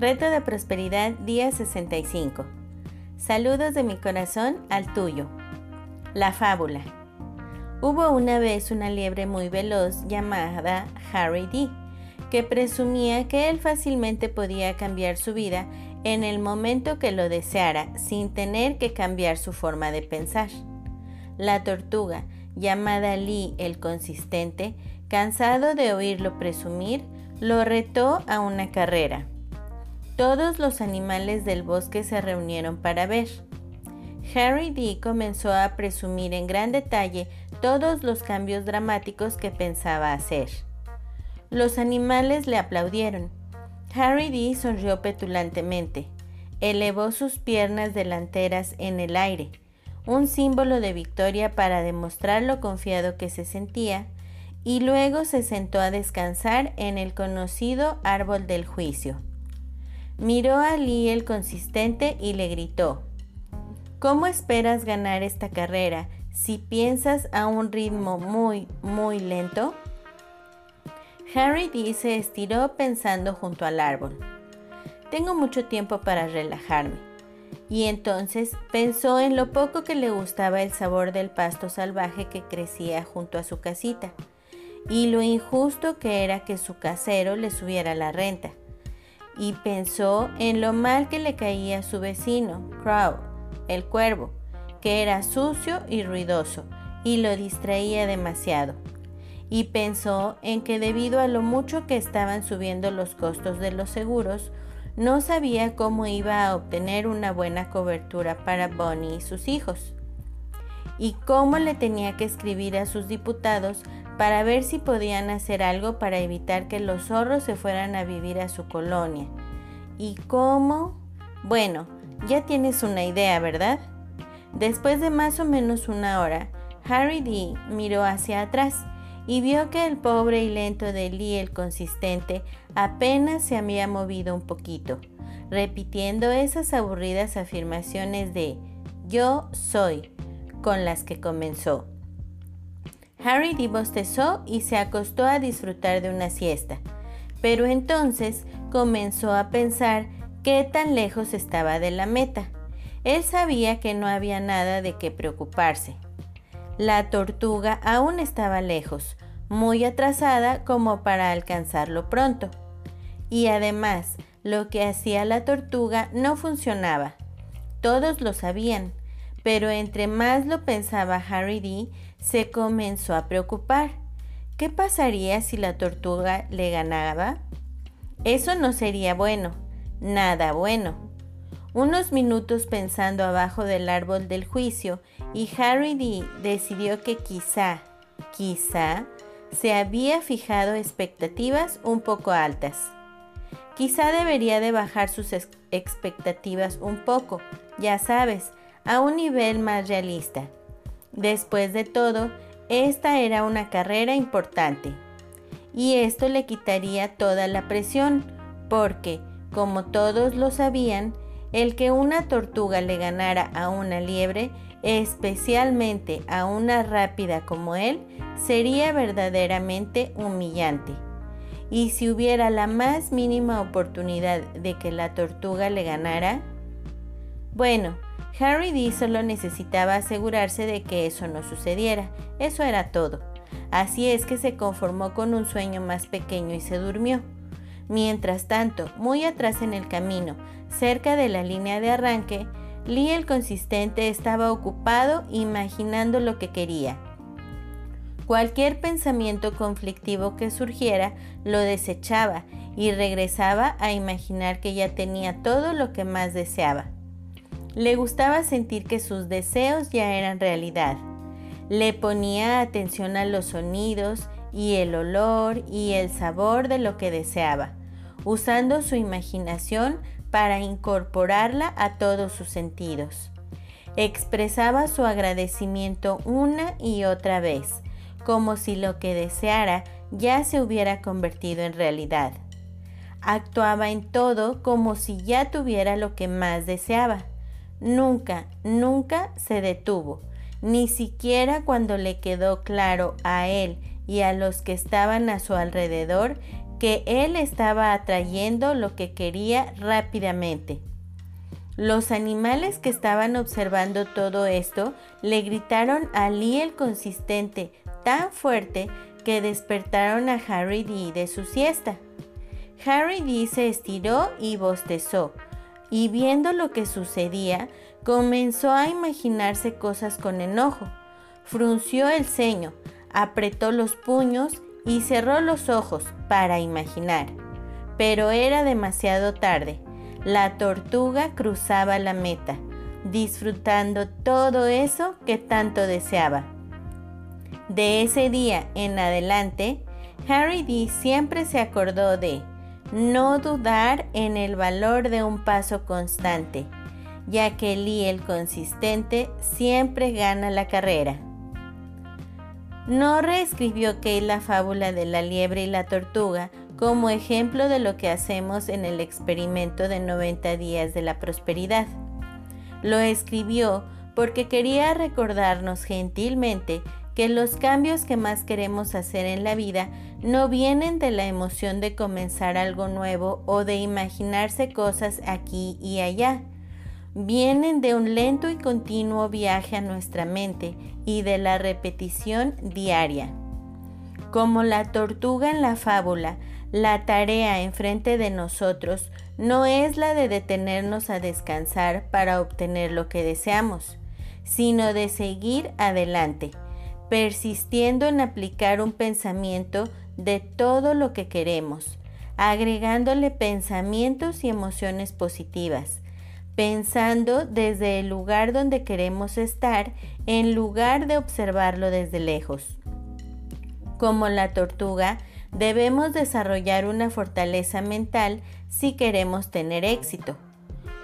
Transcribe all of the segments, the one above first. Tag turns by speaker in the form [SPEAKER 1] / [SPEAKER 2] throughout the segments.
[SPEAKER 1] Reto de Prosperidad, día 65. Saludos de mi corazón al tuyo. La fábula. Hubo una vez una liebre muy veloz llamada Harry D, que presumía que él fácilmente podía cambiar su vida en el momento que lo deseara sin tener que cambiar su forma de pensar. La tortuga, llamada Lee el consistente, cansado de oírlo presumir, lo retó a una carrera. Todos los animales del bosque se reunieron para ver. Harry D comenzó a presumir en gran detalle todos los cambios dramáticos que pensaba hacer. Los animales le aplaudieron. Harry D sonrió petulantemente. Elevó sus piernas delanteras en el aire, un símbolo de victoria para demostrar lo confiado que se sentía, y luego se sentó a descansar en el conocido árbol del juicio. Miró a Lee el consistente y le gritó, ¿Cómo esperas ganar esta carrera si piensas a un ritmo muy, muy lento? Harry D se estiró pensando junto al árbol. Tengo mucho tiempo para relajarme. Y entonces pensó en lo poco que le gustaba el sabor del pasto salvaje que crecía junto a su casita, y lo injusto que era que su casero le subiera la renta y pensó en lo mal que le caía a su vecino, Crow, el cuervo, que era sucio y ruidoso y lo distraía demasiado. Y pensó en que debido a lo mucho que estaban subiendo los costos de los seguros, no sabía cómo iba a obtener una buena cobertura para Bonnie y sus hijos. Y cómo le tenía que escribir a sus diputados para ver si podían hacer algo para evitar que los zorros se fueran a vivir a su colonia. ¿Y cómo? Bueno, ya tienes una idea, ¿verdad? Después de más o menos una hora, Harry D miró hacia atrás y vio que el pobre y lento de Lee el consistente apenas se había movido un poquito, repitiendo esas aburridas afirmaciones de yo soy con las que comenzó. Harry bostezó y se acostó a disfrutar de una siesta, pero entonces comenzó a pensar qué tan lejos estaba de la meta. Él sabía que no había nada de qué preocuparse. La tortuga aún estaba lejos, muy atrasada como para alcanzarlo pronto. Y además, lo que hacía la tortuga no funcionaba. Todos lo sabían, pero entre más lo pensaba Harry D, se comenzó a preocupar. ¿Qué pasaría si la tortuga le ganaba? Eso no sería bueno, nada bueno. Unos minutos pensando abajo del árbol del juicio y Harry D decidió que quizá, quizá, se había fijado expectativas un poco altas. Quizá debería de bajar sus expectativas un poco, ya sabes, a un nivel más realista. Después de todo, esta era una carrera importante. Y esto le quitaría toda la presión, porque, como todos lo sabían, el que una tortuga le ganara a una liebre, especialmente a una rápida como él, sería verdaderamente humillante. Y si hubiera la más mínima oportunidad de que la tortuga le ganara, bueno, Harry D solo necesitaba asegurarse de que eso no sucediera, eso era todo. Así es que se conformó con un sueño más pequeño y se durmió. Mientras tanto, muy atrás en el camino, cerca de la línea de arranque, Lee el consistente estaba ocupado imaginando lo que quería. Cualquier pensamiento conflictivo que surgiera lo desechaba y regresaba a imaginar que ya tenía todo lo que más deseaba. Le gustaba sentir que sus deseos ya eran realidad. Le ponía atención a los sonidos y el olor y el sabor de lo que deseaba, usando su imaginación para incorporarla a todos sus sentidos. Expresaba su agradecimiento una y otra vez, como si lo que deseara ya se hubiera convertido en realidad. Actuaba en todo como si ya tuviera lo que más deseaba Nunca, nunca se detuvo, ni siquiera cuando le quedó claro a él y a los que estaban a su alrededor que él estaba atrayendo lo que quería rápidamente. Los animales que estaban observando todo esto le gritaron a Lee el consistente tan fuerte que despertaron a Harry D de su siesta. Harry D se estiró y bostezó, y viendo lo que sucedía, comenzó a imaginarse cosas con enojo. Frunció el ceño, apretó los puños y cerró los ojos para imaginar. Pero era demasiado tarde. La tortuga cruzaba la meta, disfrutando todo eso que tanto deseaba. De ese día en adelante, Harry D siempre se acordó de no dudar en el valor de un paso constante, ya que Lee el consistente siempre gana la carrera. No reescribió Kate la fábula de la liebre y la tortuga como ejemplo de lo que hacemos en el experimento de 90 días de la prosperidad. Lo escribió porque quería recordarnos gentilmente que los cambios que más queremos hacer en la vida no vienen de la emoción de comenzar algo nuevo o de imaginarse cosas aquí y allá. Vienen de un lento y continuo viaje a nuestra mente y de la repetición diaria. Como la tortuga en la fábula, la tarea enfrente de nosotros no es la de detenernos a descansar para obtener lo que deseamos, sino de seguir adelante persistiendo en aplicar un pensamiento de todo lo que queremos, agregándole pensamientos y emociones positivas, pensando desde el lugar donde queremos estar en lugar de observarlo desde lejos. Como la tortuga, debemos desarrollar una fortaleza mental si queremos tener éxito.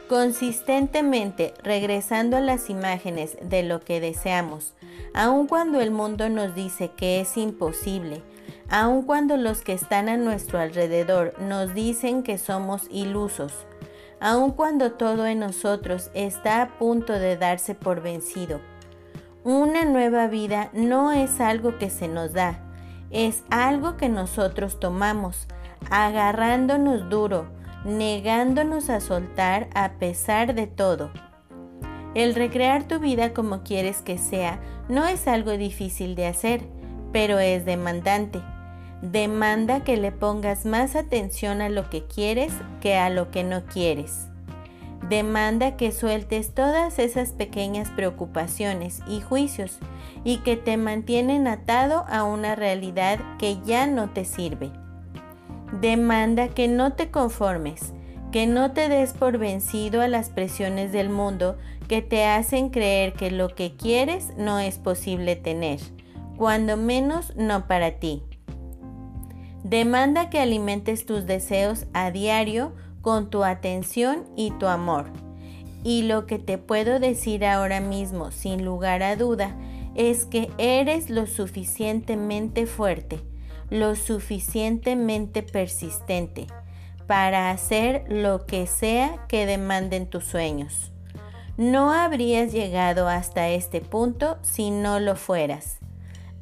[SPEAKER 1] Consistentemente regresando a las imágenes de lo que deseamos, aun cuando el mundo nos dice que es imposible, aun cuando los que están a nuestro alrededor nos dicen que somos ilusos, aun cuando todo en nosotros está a punto de darse por vencido. Una nueva vida no es algo que se nos da, es algo que nosotros tomamos, agarrándonos duro, negándonos a soltar a pesar de todo. El recrear tu vida como quieres que sea no es algo difícil de hacer, pero es demandante. Demanda que le pongas más atención a lo que quieres que a lo que no quieres. Demanda que sueltes todas esas pequeñas preocupaciones y juicios y que te mantienen atado a una realidad que ya no te sirve. Demanda que no te conformes, que no te des por vencido a las presiones del mundo que te hacen creer que lo que quieres no es posible tener, cuando menos no para ti. Demanda que alimentes tus deseos a diario con tu atención y tu amor. Y lo que te puedo decir ahora mismo, sin lugar a duda, es que eres lo suficientemente fuerte lo suficientemente persistente para hacer lo que sea que demanden tus sueños. No habrías llegado hasta este punto si no lo fueras.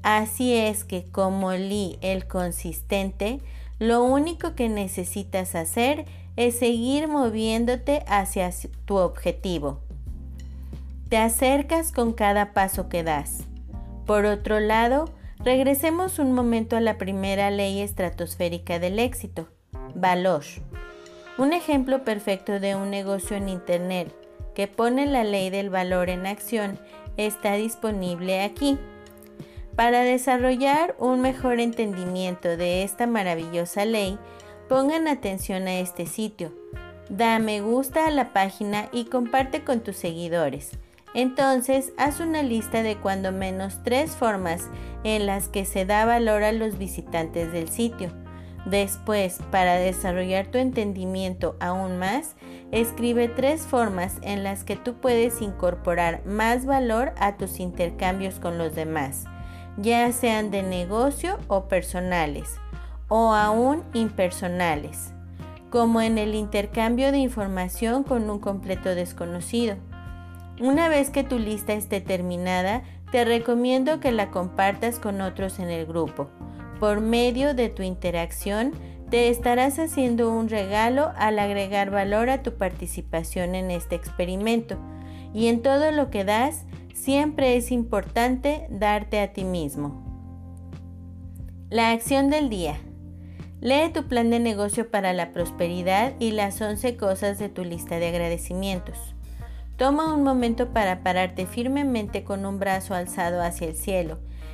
[SPEAKER 1] Así es que como Lee el consistente, lo único que necesitas hacer es seguir moviéndote hacia tu objetivo. Te acercas con cada paso que das. Por otro lado, Regresemos un momento a la primera ley estratosférica del éxito, valor. Un ejemplo perfecto de un negocio en Internet que pone la ley del valor en acción está disponible aquí. Para desarrollar un mejor entendimiento de esta maravillosa ley, pongan atención a este sitio. Da me gusta a la página y comparte con tus seguidores. Entonces, haz una lista de cuando menos tres formas en las que se da valor a los visitantes del sitio. Después, para desarrollar tu entendimiento aún más, escribe tres formas en las que tú puedes incorporar más valor a tus intercambios con los demás, ya sean de negocio o personales, o aún impersonales, como en el intercambio de información con un completo desconocido una vez que tu lista esté terminada, te recomiendo que la compartas con otros en el grupo. Por medio de tu interacción, te estarás haciendo un regalo al agregar valor a tu participación en este experimento. Y en todo lo que das, siempre es importante darte a ti mismo. La acción del día. Lee tu plan de negocio para la prosperidad y las 11 cosas de tu lista de agradecimientos. Toma un momento para pararte firmemente con un brazo alzado hacia el cielo,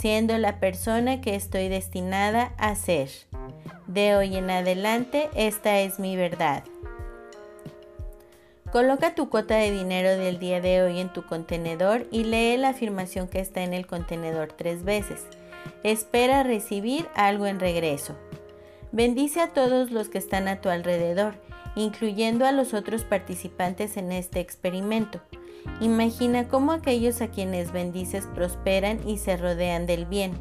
[SPEAKER 1] siendo la persona que estoy destinada a ser. De hoy en adelante, esta es mi verdad. Coloca tu cuota de dinero del día de hoy en tu contenedor y lee la afirmación que está en el contenedor tres veces. Espera recibir algo en regreso. Bendice a todos los que están a tu alrededor, incluyendo a los otros participantes en este experimento. Imagina cómo aquellos a quienes bendices prosperan y se rodean del bien.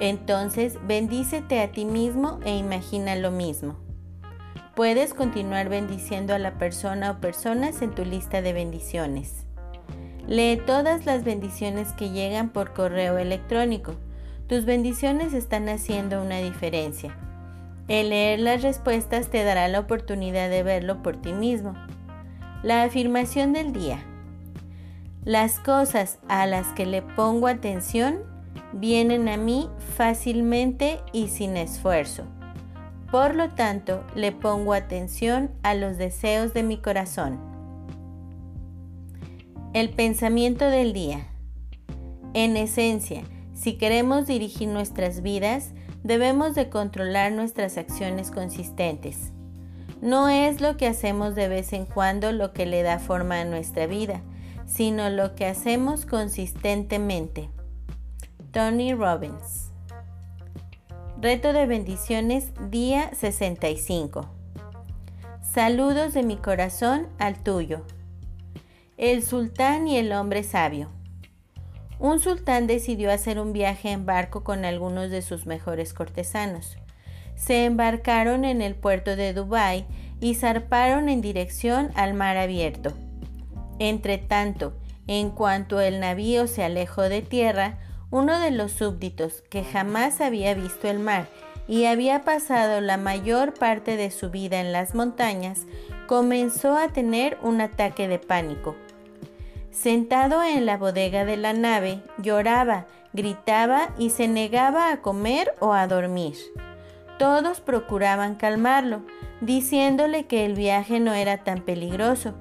[SPEAKER 1] Entonces, bendícete a ti mismo e imagina lo mismo. Puedes continuar bendiciendo a la persona o personas en tu lista de bendiciones. Lee todas las bendiciones que llegan por correo electrónico. Tus bendiciones están haciendo una diferencia. El leer las respuestas te dará la oportunidad de verlo por ti mismo. La afirmación del día. Las cosas a las que le pongo atención vienen a mí fácilmente y sin esfuerzo. Por lo tanto, le pongo atención a los deseos de mi corazón. El pensamiento del día. En esencia, si queremos dirigir nuestras vidas, debemos de controlar nuestras acciones consistentes. No es lo que hacemos de vez en cuando lo que le da forma a nuestra vida, sino lo que hacemos consistentemente. Tony Robbins. Reto de bendiciones, día 65. Saludos de mi corazón al tuyo. El sultán y el hombre sabio. Un sultán decidió hacer un viaje en barco con algunos de sus mejores cortesanos. Se embarcaron en el puerto de Dubái y zarparon en dirección al mar abierto. Entre tanto, en cuanto el navío se alejó de tierra, uno de los súbditos, que jamás había visto el mar y había pasado la mayor parte de su vida en las montañas, comenzó a tener un ataque de pánico. Sentado en la bodega de la nave, lloraba, gritaba y se negaba a comer o a dormir. Todos procuraban calmarlo, diciéndole que el viaje no era tan peligroso,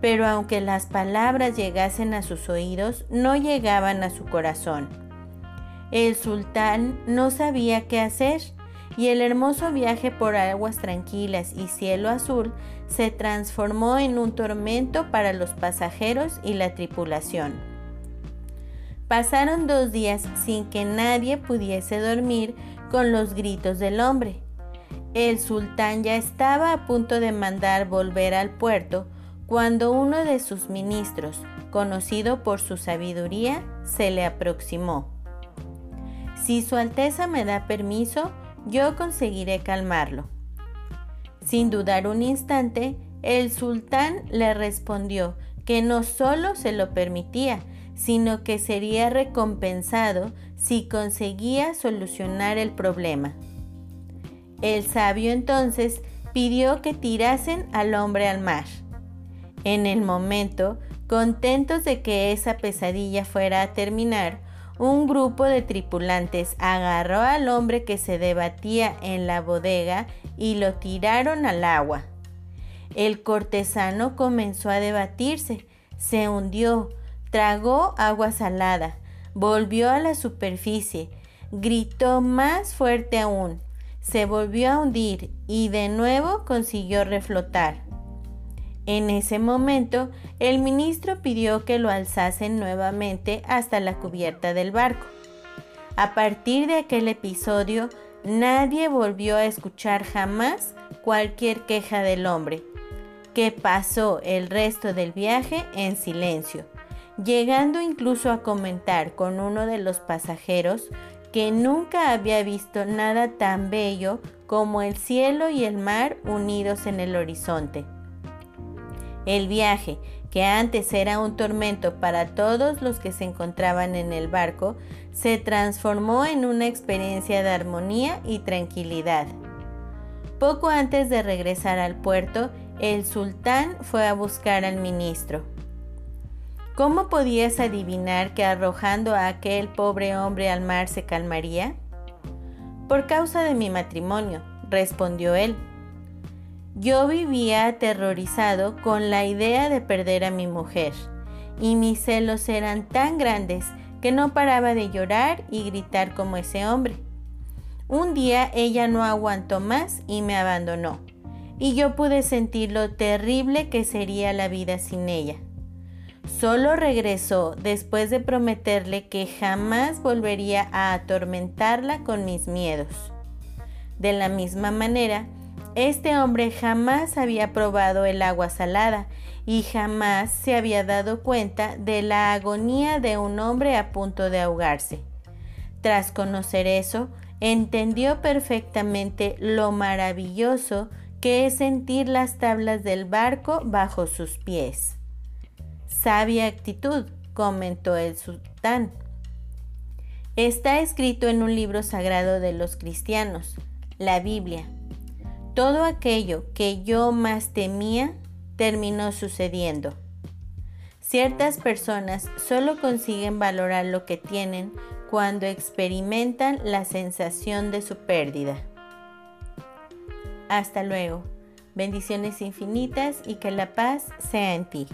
[SPEAKER 1] pero aunque las palabras llegasen a sus oídos, no llegaban a su corazón. El sultán no sabía qué hacer y el hermoso viaje por aguas tranquilas y cielo azul se transformó en un tormento para los pasajeros y la tripulación. Pasaron dos días sin que nadie pudiese dormir con los gritos del hombre. El sultán ya estaba a punto de mandar volver al puerto cuando uno de sus ministros, conocido por su sabiduría, se le aproximó. Si Su Alteza me da permiso, yo conseguiré calmarlo. Sin dudar un instante, el sultán le respondió que no solo se lo permitía, sino que sería recompensado si conseguía solucionar el problema. El sabio entonces pidió que tirasen al hombre al mar. En el momento, contentos de que esa pesadilla fuera a terminar, un grupo de tripulantes agarró al hombre que se debatía en la bodega y lo tiraron al agua. El cortesano comenzó a debatirse, se hundió, tragó agua salada, volvió a la superficie, gritó más fuerte aún, se volvió a hundir y de nuevo consiguió reflotar. En ese momento, el ministro pidió que lo alzasen nuevamente hasta la cubierta del barco. A partir de aquel episodio, nadie volvió a escuchar jamás cualquier queja del hombre, que pasó el resto del viaje en silencio, llegando incluso a comentar con uno de los pasajeros que nunca había visto nada tan bello como el cielo y el mar unidos en el horizonte. El viaje, que antes era un tormento para todos los que se encontraban en el barco, se transformó en una experiencia de armonía y tranquilidad. Poco antes de regresar al puerto, el sultán fue a buscar al ministro. ¿Cómo podías adivinar que arrojando a aquel pobre hombre al mar se calmaría? Por causa de mi matrimonio, respondió él. Yo vivía aterrorizado con la idea de perder a mi mujer, y mis celos eran tan grandes que no paraba de llorar y gritar como ese hombre. Un día ella no aguantó más y me abandonó, y yo pude sentir lo terrible que sería la vida sin ella. Solo regresó después de prometerle que jamás volvería a atormentarla con mis miedos. De la misma manera, este hombre jamás había probado el agua salada y jamás se había dado cuenta de la agonía de un hombre a punto de ahogarse. Tras conocer eso, entendió perfectamente lo maravilloso que es sentir las tablas del barco bajo sus pies. Sabia actitud, comentó el sultán. Está escrito en un libro sagrado de los cristianos, la Biblia. Todo aquello que yo más temía terminó sucediendo. Ciertas personas solo consiguen valorar lo que tienen cuando experimentan la sensación de su pérdida. Hasta luego. Bendiciones infinitas y que la paz sea en ti.